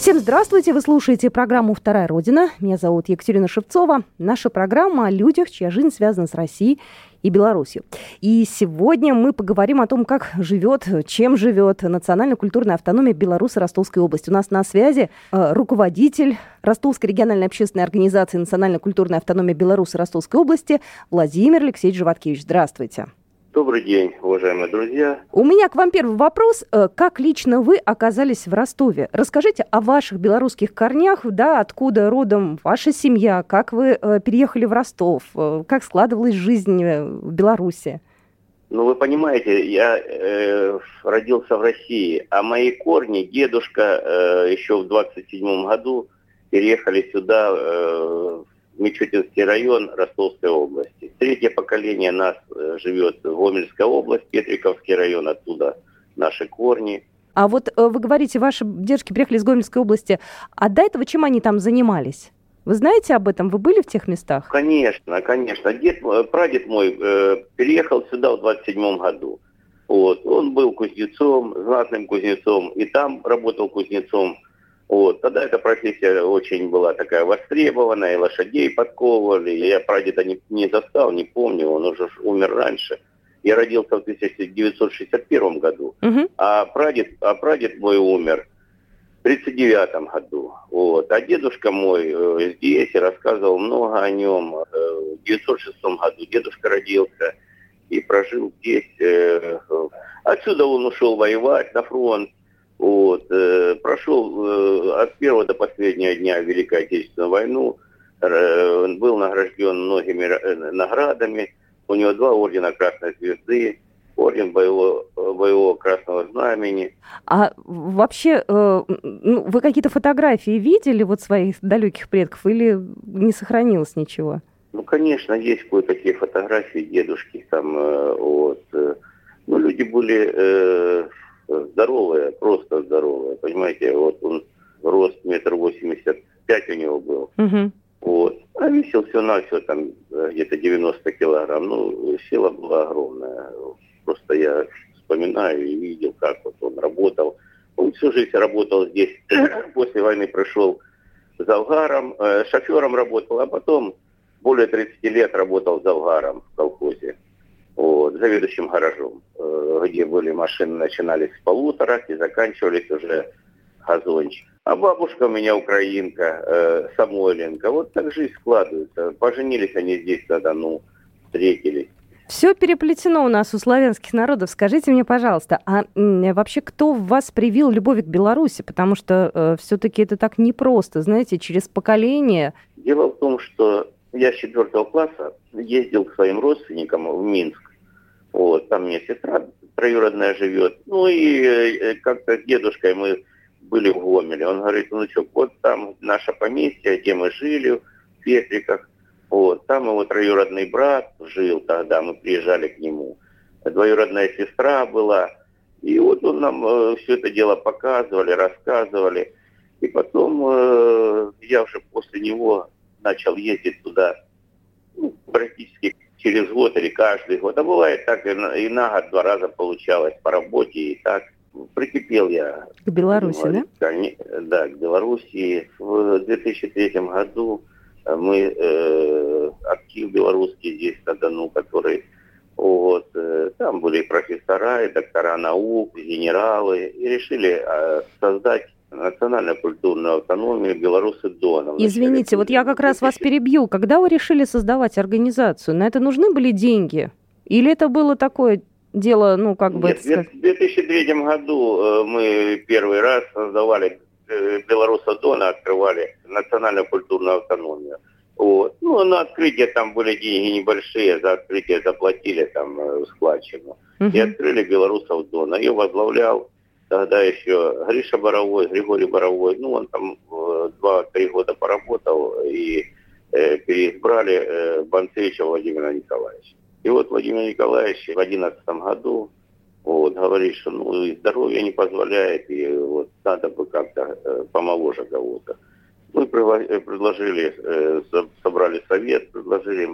Всем здравствуйте! Вы слушаете программу «Вторая Родина». Меня зовут Екатерина Шевцова. Наша программа о людях, чья жизнь связана с Россией и Беларусью. И сегодня мы поговорим о том, как живет, чем живет национально-культурная автономия Беларуси Ростовской области. У нас на связи э, руководитель Ростовской региональной общественной организации национально-культурная автономия Беларуси Ростовской области Владимир Алексеевич Животкевич. Здравствуйте. Добрый день, уважаемые друзья. У меня к вам первый вопрос. Э, как лично вы оказались в Ростове? Расскажите о ваших белорусских корнях, да, откуда родом ваша семья, как вы э, переехали в Ростов, э, как складывалась жизнь в Беларуси? Ну, вы понимаете, я э, родился в России, а мои корни, дедушка э, еще в 27 году переехали сюда, э, Мичутинский район Ростовской области. Третье поколение нас э, живет в Гомельской области, Петриковский район, оттуда наши корни. А вот э, вы говорите, ваши дедушки приехали из Гомельской области, а до этого чем они там занимались? Вы знаете об этом? Вы были в тех местах? Конечно, конечно. Дед, э, прадед мой э, переехал сюда в 27 году. Вот. Он был кузнецом, знатным кузнецом, и там работал кузнецом. Вот. Тогда эта профессия очень была такая востребованная, и лошадей подковывали. Я прадеда не, не застал, не помню, он уже умер раньше. Я родился в 1961 году, угу. а, прадед, а прадед мой умер в 1939 году. Вот. А дедушка мой э, здесь и рассказывал много о нем. Э, в 1906 году дедушка родился и прожил здесь. Э, отсюда он ушел воевать на фронт. Вот, э, прошел э, от первого до последнего дня Великой Отечественной войну, э, был награжден многими э, наградами, у него два ордена Красной Звезды, орден боевого, боевого Красного Знамени. А вообще, э, ну, вы какие-то фотографии видели вот своих далеких предков или не сохранилось ничего? Ну, конечно, есть кое-какие фотографии дедушки там, э, вот, э, ну, люди были э, здоровая, просто здоровая, понимаете, вот он рост метр восемьдесят пять у него был. Угу. Вот. А весил все на все там э, где-то 90 килограмм. Ну, сила была огромная. Просто я вспоминаю и видел, как вот он работал. Он всю жизнь работал здесь. После войны пришел завгаром, э, шофером работал, а потом более 30 лет работал завгаром в колхозе вот, заведующим гаражом, э, где были машины, начинались с полуторок и заканчивались уже газончик. А бабушка у меня украинка, э, Самойленко. Вот так жизнь складывается. Поженились они здесь тогда, ну, встретились. Все переплетено у нас у славянских народов. Скажите мне, пожалуйста, а вообще кто в вас привил любовь к Беларуси? Потому что э, все-таки это так непросто, знаете, через поколение. Дело в том, что я с четвертого класса ездил к своим родственникам в Минск. Вот, там меня сестра троюродная живет. Ну и э, как-то с дедушкой мы были в Гомеле. Он говорит, ну что, вот там наше поместье, где мы жили, в Петриках. Вот, там его троюродный брат жил тогда, мы приезжали к нему. Двоюродная сестра была. И вот он нам э, все это дело показывали, рассказывали. И потом э, я уже после него начал ездить туда ну, практически через год или каждый год. А бывает так, и на, и на год два раза получалось по работе, и так. Прикипел я. К Беларуси, да? Да, к Беларуси. В 2003 году мы э, актив белорусский здесь тогда, ну, который вот, э, там были профессора, и доктора наук, генералы, и решили э, создать национальную культурную автономию белорусы Дона. Извините, вот я как раз вас перебью. Когда вы решили создавать организацию, на это нужны были деньги? Или это было такое дело, ну, как бы... Нет, в 2003 году э, мы первый раз создавали э, Белоруса Дона, открывали национальную культурную автономию. Вот. Ну, на открытие там были деньги небольшие, за открытие заплатили там э, складчину. Угу. И открыли Белорусов Дона. Ее возглавлял тогда еще Гриша Боровой, Григорий Боровой, ну, он там э, два-три года поработал, и э, переизбрали э, Банцевича Владимира Николаевича. И вот Владимир Николаевич в 2011 году вот, говорит, что ну, и здоровье не позволяет, и вот надо бы как-то э, помоложе кого-то. Мы э, предложили, э, собрали совет, предложили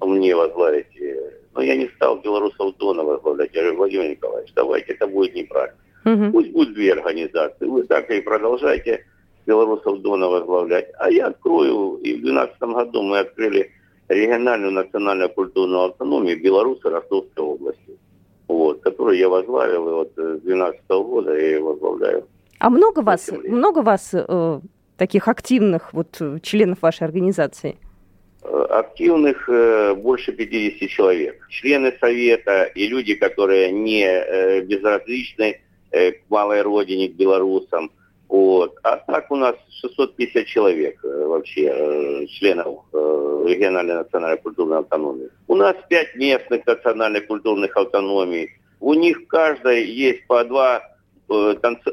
мне возглавить, э, но я не стал белорусов Дона возглавлять. Я говорю, Владимир Николаевич, давайте, это будет неправильно. Угу. Пусть будет две организации, вы так и продолжайте белорусов Дона возглавлять. А я открою, и в 2012 году мы открыли региональную национальную культурную автономию Беларуси Ростовской области, вот, которую я возглавил, и вот с 2012 года я ее возглавляю. А много вас, много вас э, таких активных вот членов вашей организации? Э, активных э, больше 50 человек. Члены совета и люди, которые не э, безразличны э, к малой родине, к белорусам – вот. А так у нас 650 человек э, вообще, э, членов э, региональной национальной культурной автономии. У нас пять местных национальных культурных автономий. У них каждой есть по два,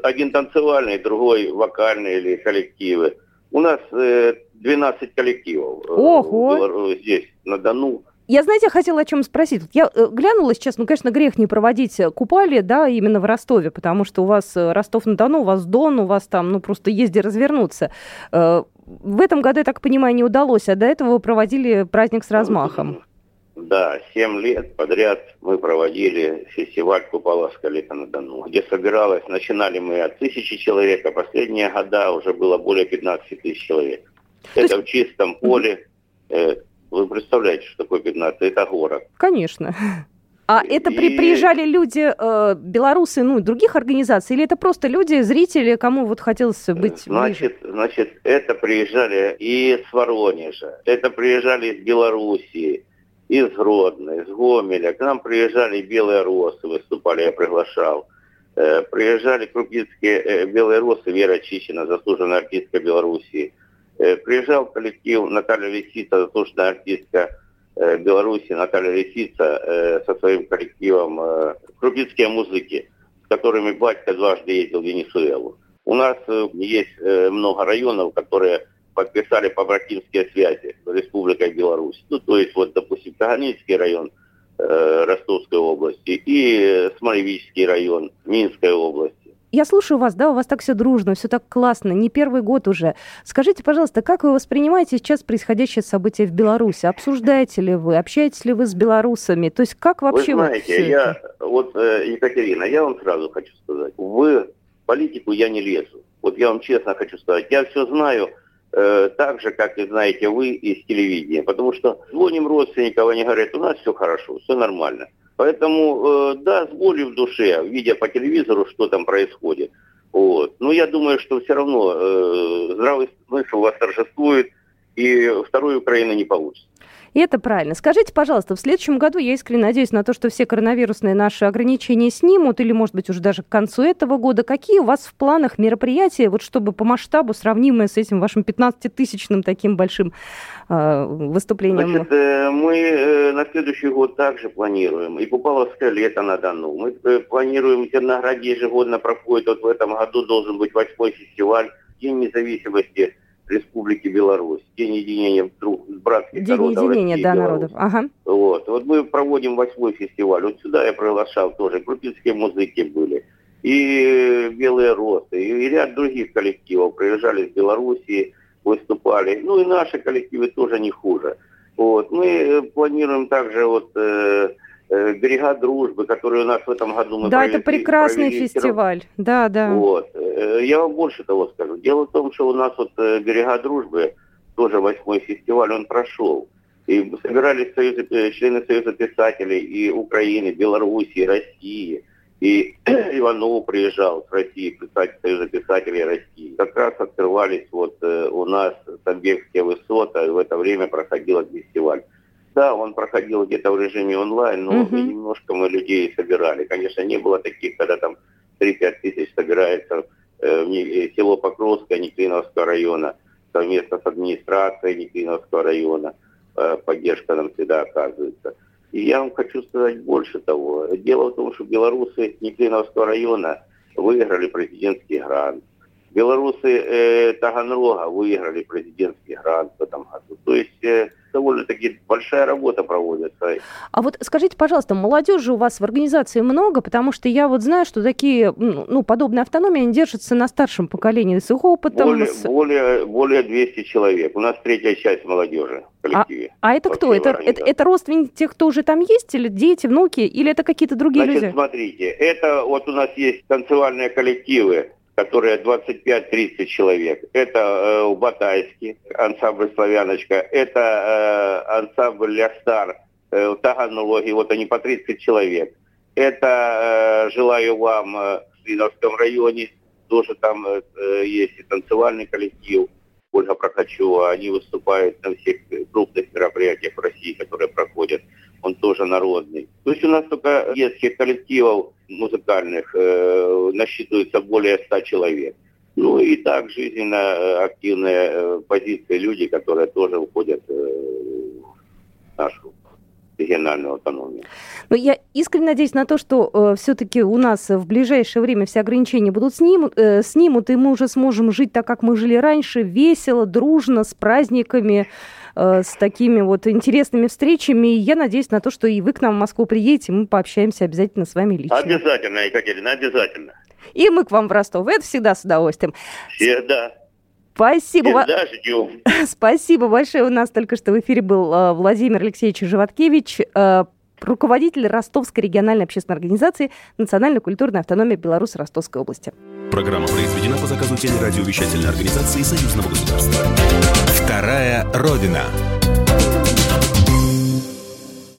один танцевальный, другой вокальный или коллективы. У нас 12 коллективов Ого. здесь, на Дону. Я, знаете, хотела о чем спросить. Я э, глянула сейчас, ну, конечно, грех не проводить э, купали, да, именно в Ростове, потому что у вас э, Ростов-на-Дону, у вас Дон, у вас там, ну, просто езди развернуться. В этом году, я так понимаю, не удалось, а до этого вы проводили праздник с размахом. Да, семь лет подряд мы проводили фестиваль Купола Скалета на Дону, где собиралось, начинали мы от тысячи человек, а последние года уже было более 15 тысяч человек. То Это есть... в чистом поле, вы представляете, что такое 15? Это город. Конечно. А это при, приезжали люди, э, белорусы, ну, других организаций, или это просто люди, зрители, кому вот хотелось быть Значит, ближе? значит это приезжали и из Воронежа, это приезжали из Белоруссии, из Гродно, из Гомеля. К нам приезжали белые росы, выступали, я приглашал. Э, приезжали крупицкие э, белые росы, Вера Чищина, заслуженная артистка Белоруссии. Э, приезжал коллектив Наталья Лисица, заслуженная артистка э, Беларуси Наталья Лисица э, со своим коллективом «Крупицкие музыки», с которыми батька дважды ездил в Венесуэлу. У нас есть много районов, которые подписали побратимские связи с Республикой Беларусь. Ну, то есть, вот, допустим, Каганинский район Ростовской области и Смолевический район Минской области. Я слушаю вас, да, у вас так все дружно, все так классно, не первый год уже. Скажите, пожалуйста, как вы воспринимаете сейчас происходящее событие в Беларуси? Обсуждаете ли вы, общаетесь ли вы с белорусами? То есть как вообще вы знаете, вот я, это? вот, э, Екатерина, я вам сразу хочу сказать, в политику я не лезу. Вот я вам честно хочу сказать, я все знаю, э, так же, как и знаете вы из телевидения. Потому что звоним родственникам, они говорят, у нас все хорошо, все нормально. Поэтому, э, да, с болью в душе, видя по телевизору, что там происходит. Вот. Но я думаю, что все равно э, здравый смысл восторжествует, и второй Украины не получится. И это правильно. Скажите, пожалуйста, в следующем году я искренне надеюсь на то, что все коронавирусные наши ограничения снимут, или, может быть, уже даже к концу этого года. Какие у вас в планах мероприятия, вот чтобы по масштабу сравнимые с этим вашим 15-тысячным таким большим э, выступлением? Значит, э, мы э, на следующий год также планируем. И Купаловское лето на Дону. Мы э, планируем, в Зернограде ежегодно проходит, вот в этом году должен быть восьмой фестиваль День независимости Республики Беларусь, День единения друг, братских День народов единения, России, да, народов. Ага. Вот. вот мы проводим восьмой фестиваль. Вот сюда я приглашал тоже. Крупинские музыки были. И Белые Росы, и ряд других коллективов приезжали из Белоруссии, выступали. Ну и наши коллективы тоже не хуже. Вот. Мы э, планируем также вот э, э, берега дружбы, у нас в этом году мы Да, провели, это прекрасный провели фестиваль. Да, да. Вот. Э, я вам больше того скажу. Дело в том, что у нас вот э, берега дружбы, тоже восьмой фестиваль, он прошел. И собирались союзы, э, члены Союза писателей и Украины, Белоруссии, России. И Иванов приезжал с России, писатель Союза писателей России. Как раз открывались вот у нас Тамбекские высоты, в это время проходил этот фестиваль. Да, он проходил где-то в режиме онлайн, но угу. немножко мы людей собирали. Конечно, не было таких, когда там 3-5 тысяч собирается э, в э, село Покровское Никлиновского района совместно с администрацией Никлиновского района. Э, поддержка нам всегда оказывается. И я вам хочу сказать больше того. Дело в том, что белорусы Никлиновского района выиграли президентский грант. Белорусы э, Таганрога выиграли президентский грант в этом году. То есть э, довольно-таки большая работа проводится. А вот скажите, пожалуйста, молодежи у вас в организации много? Потому что я вот знаю, что такие, ну, подобные автономии, они держатся на старшем поколении с их опытом. Более, с... более, более 200 человек. У нас третья часть молодежи в коллективе. А, а это кто? Это, это, это родственники тех, кто уже там есть? Или дети, внуки? Или это какие-то другие Значит, люди? смотрите, это вот у нас есть танцевальные коллективы которые 25-30 человек. Это э, в Батайске, ансамбль «Славяночка», это э, ансамбль «Лястар» э, в Таганлоге, вот они по 30 человек. Это э, «Желаю вам» э, в Свиновском районе, тоже там э, есть и танцевальный коллектив. Ольга Прокачева, они выступают на всех крупных мероприятиях в России, которые проходят. Он тоже народный. То есть у нас только детских коллективов музыкальных э, насчитывается более 100 человек. Ну и так жизненно активные э, позиции люди, которые тоже уходят э, в нашу региональную автономию. Но я искренне надеюсь на то, что э, все-таки у нас в ближайшее время все ограничения будут снимут, э, снимут, и мы уже сможем жить так, как мы жили раньше, весело, дружно, с праздниками, э, с такими вот интересными встречами. И я надеюсь на то, что и вы к нам в Москву приедете, мы пообщаемся обязательно с вами лично. Обязательно, Екатерина, обязательно. И мы к вам в Ростов. Это всегда с удовольствием. Всегда. Спасибо. Ждем. Спасибо большое. У нас только что в эфире был э, Владимир Алексеевич Животкевич, э, руководитель Ростовской региональной общественной организации Национальная культурная автономия Беларуси Ростовской области. Программа произведена по заказу телерадиовещательной организации Союзного государства. Вторая Родина.